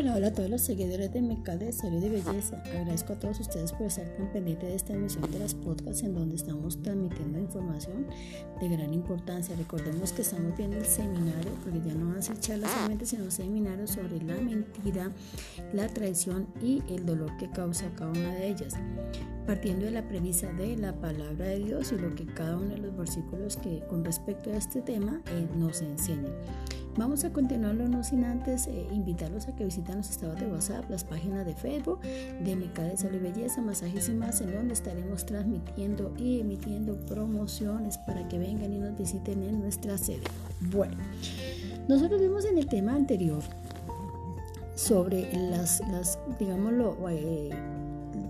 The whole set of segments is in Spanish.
Hola, hola a todos los seguidores de Mecal de Salud y Belleza. Agradezco a todos ustedes por estar tan pendientes de esta emisión de las podcasts en donde estamos transmitiendo información de gran importancia. Recordemos que estamos viendo el seminario, porque ya no van a ser charlas solamente, sino seminarios sobre la mentira, la traición y el dolor que causa cada una de ellas. Partiendo de la premisa de la palabra de Dios y lo que cada uno de los versículos que con respecto a este tema eh, nos enseña. Vamos a continuarlo no sin antes eh, invitarlos a que visiten los estados de WhatsApp, las páginas de Facebook de Mica de Salud y Belleza, Masajes y más, en donde estaremos transmitiendo y emitiendo promociones para que vengan y nos visiten en nuestra sede. Bueno, nosotros vimos en el tema anterior sobre las, las digámoslo, eh,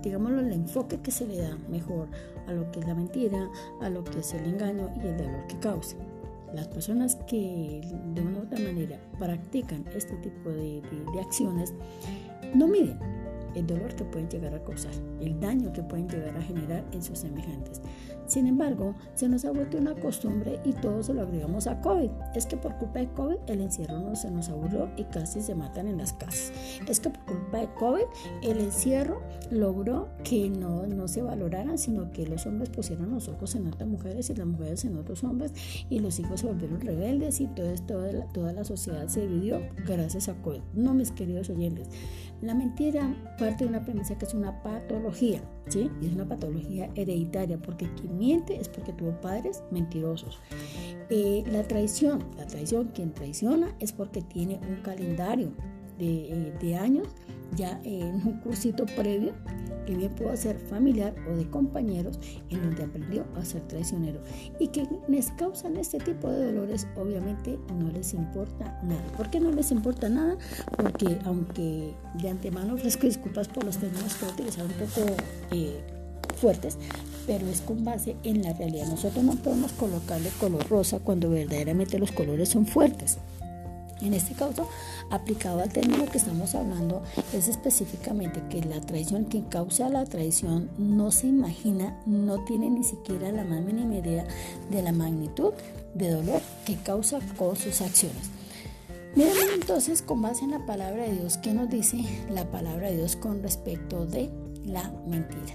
digámoslo, el enfoque que se le da mejor a lo que es la mentira, a lo que es el engaño y el dolor que causa. Las personas que de una u otra manera practican este tipo de, acciones no miden el dolor que pueden llegar a causar, el daño que pueden llegar a generar en sus semejantes. Sin embargo, se nos ha vuelto una costumbre y todos se lo agregamos a COVID. Es que por culpa de COVID el encierro no se nos aburrió y casi se matan en las casas. Es que por culpa de COVID el encierro logró que no, no se valoraran, sino que los hombres pusieron los ojos en otras mujeres y las mujeres en otros hombres y los hijos se volvieron rebeldes y todo, toda, la, toda la sociedad se dividió gracias a COVID. No, mis queridos oyentes, la mentira parte de una premisa que es una patología, ¿sí? Y es una patología hereditaria porque quien es porque tuvo padres mentirosos. Eh, la traición, la traición, quien traiciona es porque tiene un calendario de, eh, años ya en un cursito previo que bien pudo ser familiar o de compañeros en donde aprendió a ser traicionero y que les causan este tipo de dolores obviamente no les importa nada. ¿Por qué no les importa nada? Porque aunque de antemano ofrezco disculpas por los términos que utilizar un poco eh, fuertes, pero es con base en la realidad. Nosotros no podemos colocarle color rosa cuando verdaderamente los colores son fuertes. En este caso, aplicado al término que estamos hablando, es específicamente que la traición, quien causa la traición, no se imagina, no tiene ni siquiera la más mínima idea de la magnitud de dolor que causa con sus acciones. Miren entonces con base en la palabra de Dios, ¿qué nos dice la palabra de Dios con respecto de la mentira?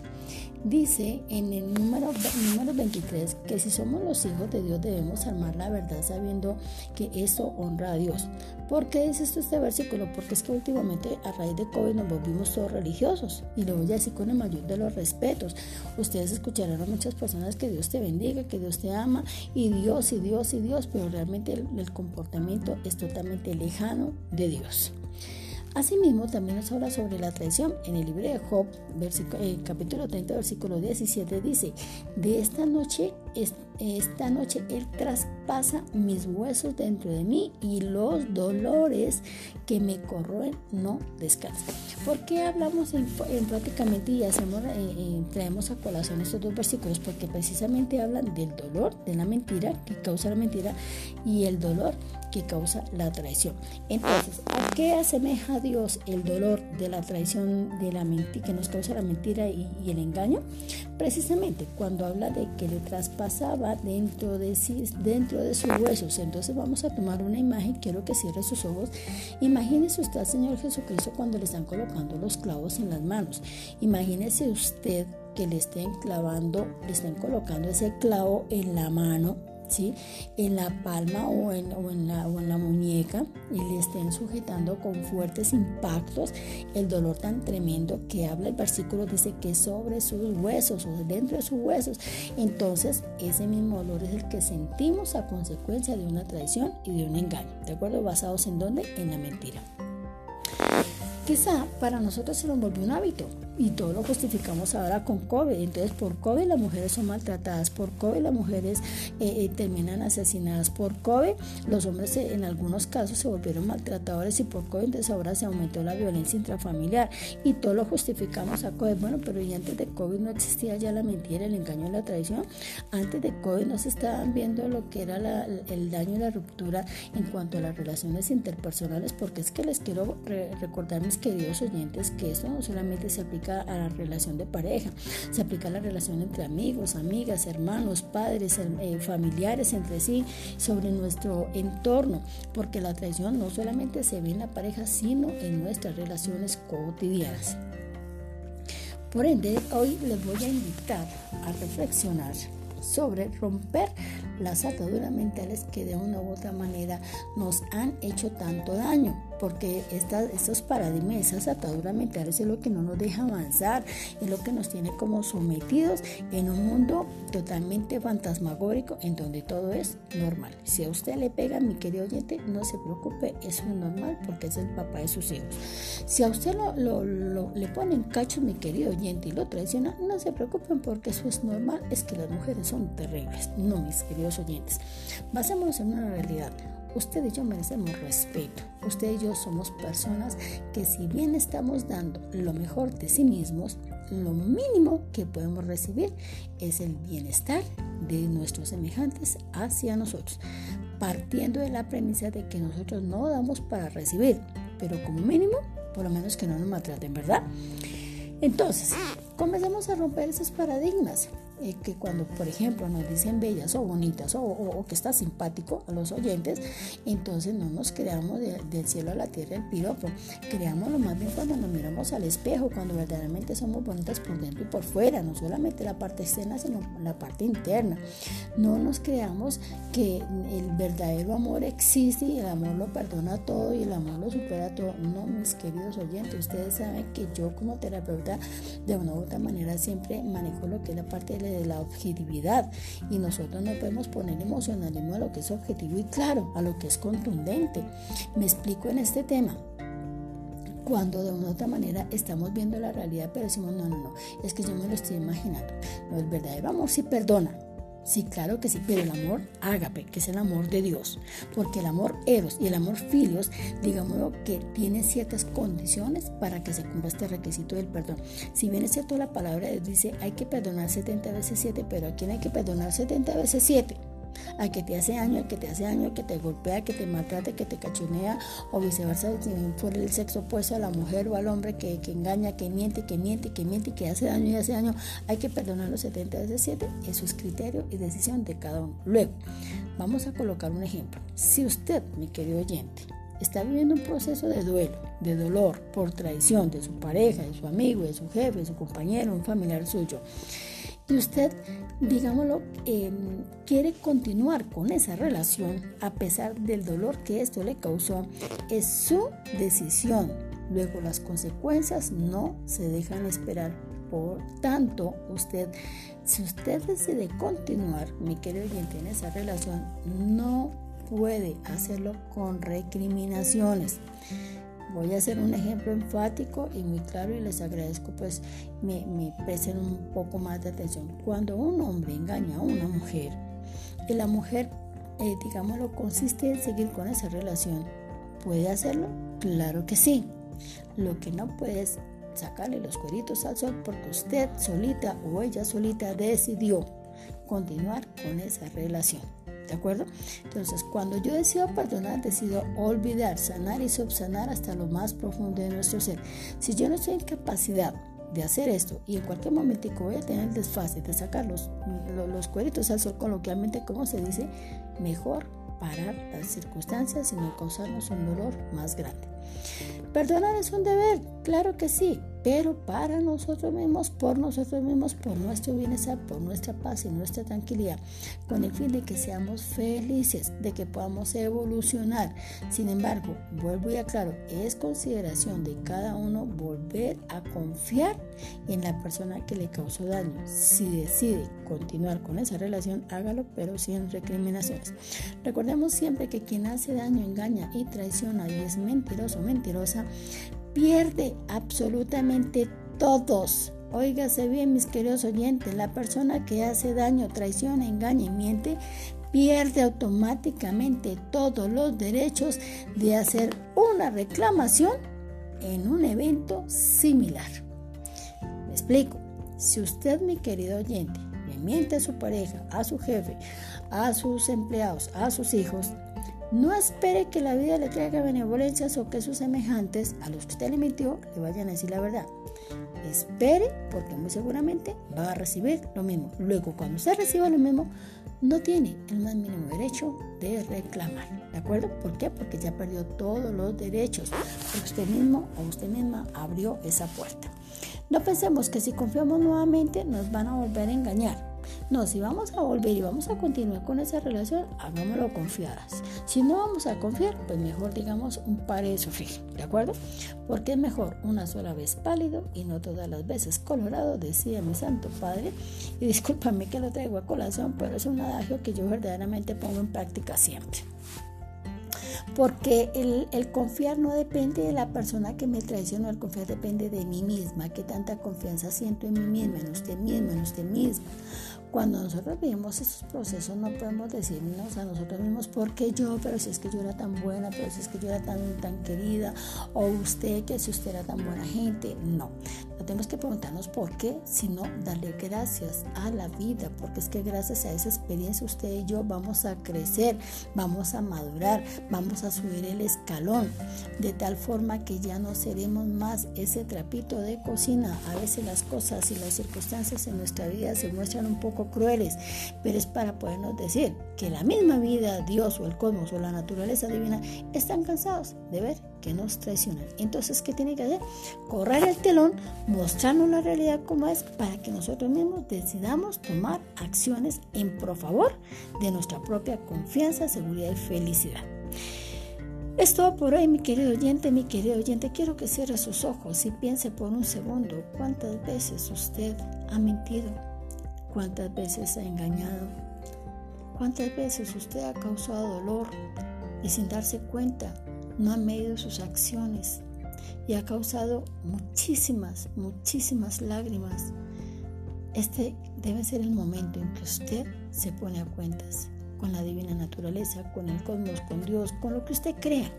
Dice en el número, número 23 que si somos los hijos de Dios debemos armar la verdad sabiendo que eso honra a Dios. ¿Por qué dice esto este versículo? Porque es que últimamente a raíz de COVID nos volvimos todos religiosos y lo voy a decir con el mayor de los respetos. Ustedes escucharán a muchas personas que Dios te bendiga, que Dios te ama y Dios y Dios y Dios, pero realmente el comportamiento es totalmente lejano de Dios. Asimismo, también nos habla sobre la traición. En el libro de Job, eh, capítulo 30, versículo 17, dice, de esta noche, esta noche Él traspasa mis huesos dentro de mí y los dolores que me corroen no descansan. ¿Por qué hablamos en, prácticamente y hacemos, eh, eh, traemos a colación estos dos versículos? Porque precisamente hablan del dolor, de la mentira que causa la mentira y el dolor que causa la traición. Entonces, ¿a qué asemeja Dios el dolor de la traición de la mentira que nos causa la mentira y, el engaño? Precisamente cuando habla de que le traspasaba dentro de sí, dentro de sus huesos. Entonces vamos a tomar una imagen, quiero que cierre sus ojos. Imagínese usted al Señor Jesucristo cuando le están colocando los clavos en las manos. Imagínese usted que le estén clavando, le estén colocando ese clavo en la mano en la palma o en, la, o en la muñeca y le estén sujetando con fuertes impactos el dolor tan tremendo que habla el versículo dice que sobre sus huesos o dentro de sus huesos entonces ese mismo dolor es el que sentimos a consecuencia de una traición y de un engaño ¿de acuerdo? basados en dónde? en la mentira quizá para nosotros se nos volvió un hábito y todo lo justificamos ahora con COVID. Entonces, por COVID las mujeres son maltratadas, por COVID las mujeres eh, eh, terminan asesinadas, por COVID los hombres en algunos casos se volvieron maltratadores y por COVID entonces ahora se aumentó la violencia intrafamiliar y todo lo justificamos a COVID. Bueno, pero y antes de COVID no existía ya la mentira, el engaño la traición. Antes de COVID no se estaban viendo lo que era el daño y la ruptura en cuanto a las relaciones interpersonales, porque es que les quiero recordar, mis queridos oyentes, que eso no solamente se aplica a la relación de pareja, se aplica a la relación entre amigos, amigas, hermanos, padres, eh, familiares entre sí, sobre nuestro entorno, porque la traición no solamente se ve en la pareja, sino en nuestras relaciones cotidianas. Por ende, hoy les voy a invitar a reflexionar sobre romper las ataduras mentales que de una u otra manera nos han hecho tanto daño porque estas, estos paradigmas, esas ataduras mentales es lo que no nos deja avanzar, es lo que nos tiene como sometidos en un mundo totalmente fantasmagórico en donde todo es normal. Si a usted le pega, mi querido oyente, no se preocupe, eso es normal porque es el papá de sus hijos. Si a usted lo, le ponen cachos, mi querido oyente, y lo traiciona, no se preocupen porque eso es normal, es que las mujeres son terribles. No, mis queridos oyentes. Basémonos en una realidad. Usted y yo merecemos respeto. Usted y yo somos personas que si bien estamos dando lo mejor de sí mismos, lo mínimo que podemos recibir es el bienestar de nuestros semejantes hacia nosotros, partiendo de la premisa de que nosotros no damos para recibir, pero como mínimo, por lo menos que no nos maltraten, ¿verdad? Entonces, comencemos a romper esos paradigmas. Eh, que cuando, por ejemplo, nos dicen bellas o bonitas o, que está simpático a los oyentes, entonces no nos creamos del cielo a la tierra el piropo. Creámoslo más bien cuando nos miramos al espejo, cuando verdaderamente somos bonitas por dentro y por fuera, no solamente la parte externa, sino la parte interna. No nos creamos que el verdadero amor existe y el amor lo perdona todo y el amor lo supera todo. No, mis queridos oyentes, ustedes saben que yo como terapeuta de una otra manera siempre manejo lo que es la parte de de la objetividad y nosotros no podemos poner emocionalismo a lo que es objetivo y claro, a lo que es contundente. Me explico en este tema cuando de una u otra manera estamos viendo la realidad, pero decimos, no, no, no, es que yo me lo estoy imaginando. No, el verdadero amor sí perdona, Sí, claro que sí, pero el amor ágape, que es el amor de Dios, porque el amor eros y el amor filios, digámoslo, que tiene ciertas condiciones para que se cumpla este requisito del perdón. Si bien es cierto la palabra dice, hay que perdonar 70 veces 7, pero ¿a quién hay que perdonar 70 veces 7? Al que te hace daño, al que te hace daño, al que te golpea, que te maltrata, que te cachonea, o viceversa, fuera el sexo opuesto a la mujer o al hombre que, engaña, que miente, que miente, que miente, que hace daño y hace daño, hay que perdonar los 70 veces 7, eso es criterio y decisión de cada uno. Luego, vamos a colocar un ejemplo. Si usted, mi querido oyente, está viviendo un proceso de duelo, de dolor por traición de su pareja, de su amigo, de su jefe, de su compañero, un familiar suyo, y usted, digámoslo, em, quiere continuar con esa relación a pesar del dolor que esto le causó, es su decisión. Luego las consecuencias no se dejan esperar. Por tanto, usted, si usted decide continuar, mi querido oyente, en esa relación, no puede hacerlo con recriminaciones. Voy a hacer un ejemplo enfático y muy claro y les agradezco pues me, me presten un poco más de atención. Cuando un hombre engaña a una mujer y la mujer, eh, digámoslo, consiste en seguir con esa relación, ¿puede hacerlo? Claro que sí. Lo que no puede es sacarle los cueritos al sol porque usted solita o ella solita decidió continuar con esa relación. ¿De acuerdo? Entonces, cuando yo decido perdonar, decido olvidar, sanar y subsanar hasta lo más profundo de nuestro ser. Si yo no estoy en capacidad de hacer esto y en cualquier momento voy a tener el desfase de sacar los, los, cueritos al sol, coloquialmente, como se dice, mejor parar las circunstancias y no causarnos un dolor más grande. Perdonar es un deber, claro que sí, pero para nosotros mismos, por nosotros mismos, por nuestro bienestar, por nuestra paz y nuestra tranquilidad, con el fin de que seamos felices, de que podamos evolucionar. Sin embargo, vuelvo y aclaro, es consideración de cada uno volver a confiar en la persona que le causó daño. Si decide continuar con esa relación, hágalo, pero sin recriminaciones. Recordemos siempre que quien hace daño, engaña y traiciona y es mentiroso mentirosa, pierde absolutamente todos. Óigase bien, mis queridos oyentes, la persona que hace daño, traiciona, engaña y miente, pierde automáticamente todos los derechos de hacer una reclamación en un evento similar. Me explico. Si usted, mi querido oyente, le miente a su pareja, a su jefe, a sus empleados, a sus hijos, no espere que la vida le traiga benevolencias o que sus semejantes, a los que usted le mintió, le vayan a decir la verdad. espere porque muy seguramente va a recibir lo mismo. Luego, cuando usted reciba lo mismo, no tiene el más mínimo derecho de reclamar. ¿De acuerdo? ¿Por qué? Porque ya perdió todos los derechos. Porque usted mismo o usted misma abrió esa puerta. No pensemos que si confiamos nuevamente nos van a volver a engañar. No, si vamos a volver y vamos a continuar con esa relación, hagámoslo confiadas. Si no vamos a confiar, pues mejor digamos un par de sufrir, ¿de acuerdo? Porque es mejor una sola vez pálido y no todas las veces colorado, decía mi santo padre. Y discúlpame que lo traigo a colación, pero es un adagio que yo verdaderamente pongo en práctica siempre porque el, el, confiar no depende de la persona que me traicionó, el confiar depende de mí misma, que tanta confianza siento en mí misma, en usted mismo, en usted misma. Cuando nosotros vivimos esos procesos no podemos decirnos a nosotros mismos, ¿por qué yo? Pero si es que yo era tan buena, pero si es que yo era tan, tan querida, o usted, que si usted era tan buena gente. No, no tenemos que preguntarnos por qué, sino darle gracias a la vida, porque es que gracias a esa experiencia usted y yo vamos a crecer, vamos a madurar, vamos a subir el escalón, de tal forma que ya no seremos más ese trapito de cocina. A veces las cosas y las circunstancias en nuestra vida se muestran un poco crueles, pero es para podernos decir que la misma vida, Dios o el cosmos o la naturaleza divina están cansados de ver que nos traicionan. Entonces, ¿qué tiene que hacer? Correr el telón, mostrarnos la realidad como es para que nosotros mismos decidamos tomar acciones en pro favor de nuestra propia confianza, seguridad y felicidad. Es todo por hoy, mi querido oyente, mi querido oyente. Quiero que cierre sus ojos y piense por un segundo cuántas veces usted ha mentido cuántas veces ha engañado, cuántas veces usted ha causado dolor y sin darse cuenta no ha medido sus acciones y ha causado muchísimas, muchísimas lágrimas. Este debe ser el momento en que usted se pone a cuentas con la divina naturaleza, con el cosmos, con Dios, con lo que usted crea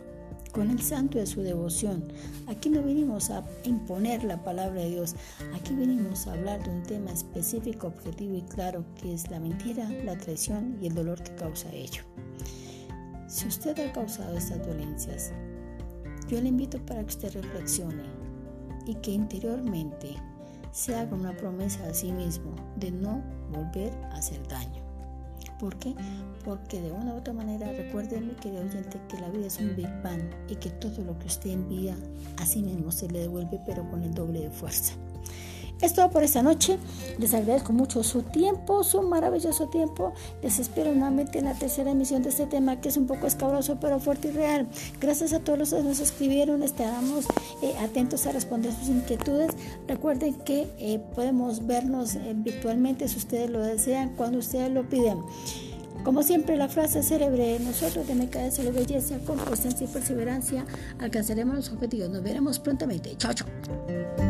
con el santo de su devoción. Aquí no venimos a imponer la palabra de Dios, aquí venimos a hablar de un tema específico, objetivo y claro, que es la mentira, la traición y el dolor que causa ello. Si usted ha causado estas dolencias, yo le invito para que usted reflexione y que interiormente se haga una promesa a sí mismo de no volver a hacer daño. ¿Por qué? Porque de una u otra manera, recuerden, mi querido oyente, que la vida es un Big Bang y que todo lo que usted envía a sí mismo se le devuelve, pero con el doble de fuerza. Es todo por esta noche. Les agradezco mucho su tiempo, su maravilloso tiempo. Les espero nuevamente en la tercera emisión de este tema que es un poco escabroso pero fuerte y real. Gracias a todos los que nos escribieron. Estaremos eh, atentos a responder sus inquietudes. Recuerden que eh, podemos vernos eh, virtualmente si ustedes lo desean, cuando ustedes lo piden. Como siempre, la frase célebre, nosotros de MKS la belleza, con constancia y perseverancia, alcanzaremos los objetivos. Nos veremos prontamente. Chao, chao.